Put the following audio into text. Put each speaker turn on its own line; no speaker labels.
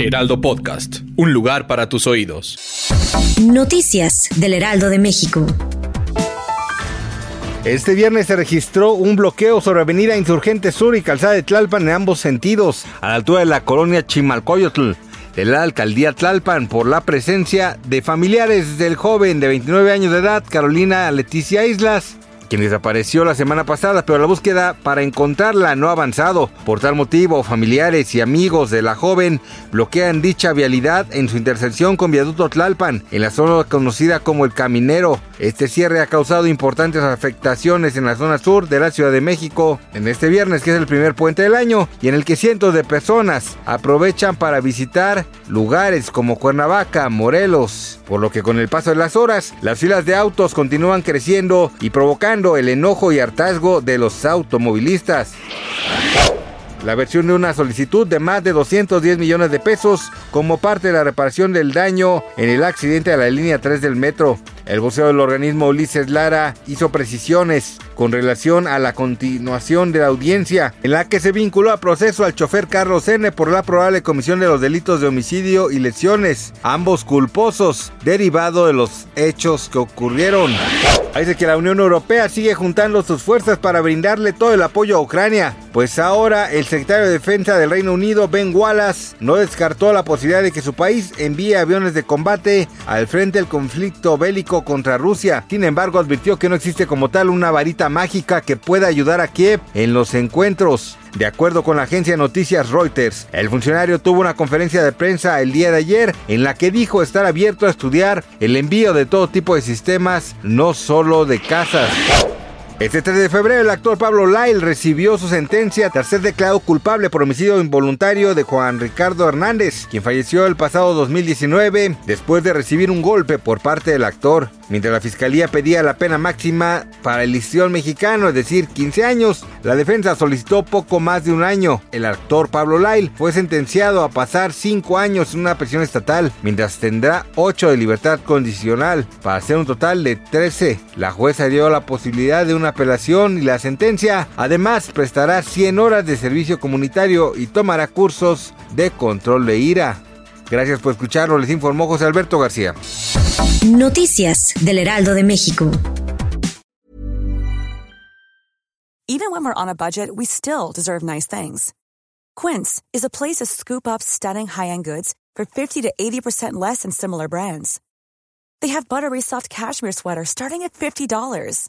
Heraldo Podcast, un lugar para tus oídos.
Noticias del Heraldo de México.
Este viernes se registró un bloqueo sobre Avenida Insurgente Sur y Calzada de Tlalpan en ambos sentidos, a la altura de la colonia Chimalcoyotl de la alcaldía Tlalpan por la presencia de familiares del joven de 29 años de edad, Carolina Leticia Islas, quien desapareció la semana pasada, pero la búsqueda para encontrarla no ha avanzado. Por tal motivo, familiares y amigos de la joven bloquean dicha vialidad en su intersección con Viaducto Tlalpan, en la zona conocida como El Caminero. Este cierre ha causado importantes afectaciones en la zona sur de la Ciudad de México en este viernes, que es el primer puente del año, y en el que cientos de personas aprovechan para visitar lugares como Cuernavaca, Morelos, por lo que con el paso de las horas, las filas de autos continúan creciendo y provocando el enojo y hartazgo de los automovilistas. La versión de una solicitud de más de 210 millones de pesos como parte de la reparación del daño en el accidente de la línea 3 del metro. El voceo del organismo Ulises Lara hizo precisiones con relación a la continuación de la audiencia, en la que se vinculó a proceso al chofer Carlos N por la probable comisión de los delitos de homicidio y lesiones, ambos culposos, derivado de los hechos que ocurrieron. Dice que la Unión Europea sigue juntando sus fuerzas para brindarle todo el apoyo a Ucrania, pues ahora el secretario de Defensa del Reino Unido, Ben Wallace, no descartó la posibilidad de que su país envíe aviones de combate al frente del conflicto bélico contra Rusia. Sin embargo, advirtió que no existe como tal una varita mágica que pueda ayudar a Kiev en los encuentros. De acuerdo con la agencia de noticias Reuters, el funcionario tuvo una conferencia de prensa el día de ayer en la que dijo estar abierto a estudiar el envío de todo tipo de sistemas, no solo de casas. Este 3 de febrero, el actor Pablo Lyle recibió su sentencia tras ser declarado culpable por homicidio involuntario de Juan Ricardo Hernández, quien falleció el pasado 2019 después de recibir un golpe por parte del actor. Mientras la fiscalía pedía la pena máxima para el listión mexicano, es decir, 15 años, la defensa solicitó poco más de un año. El actor Pablo Lyle fue sentenciado a pasar 5 años en una prisión estatal, mientras tendrá 8 de libertad condicional, para hacer un total de 13. La jueza dio la posibilidad de una apelación y la sentencia además prestará 100 horas de servicio comunitario y tomará cursos de control de ira. Gracias por escucharlo, les informó José Alberto García.
Noticias del Heraldo de México.
Even when we're on a budget, we still deserve nice things. Quince is a place to scoop up stunning high-end goods for 50 to 80% less than similar brands. They have buttery soft cashmere sweaters starting at $50,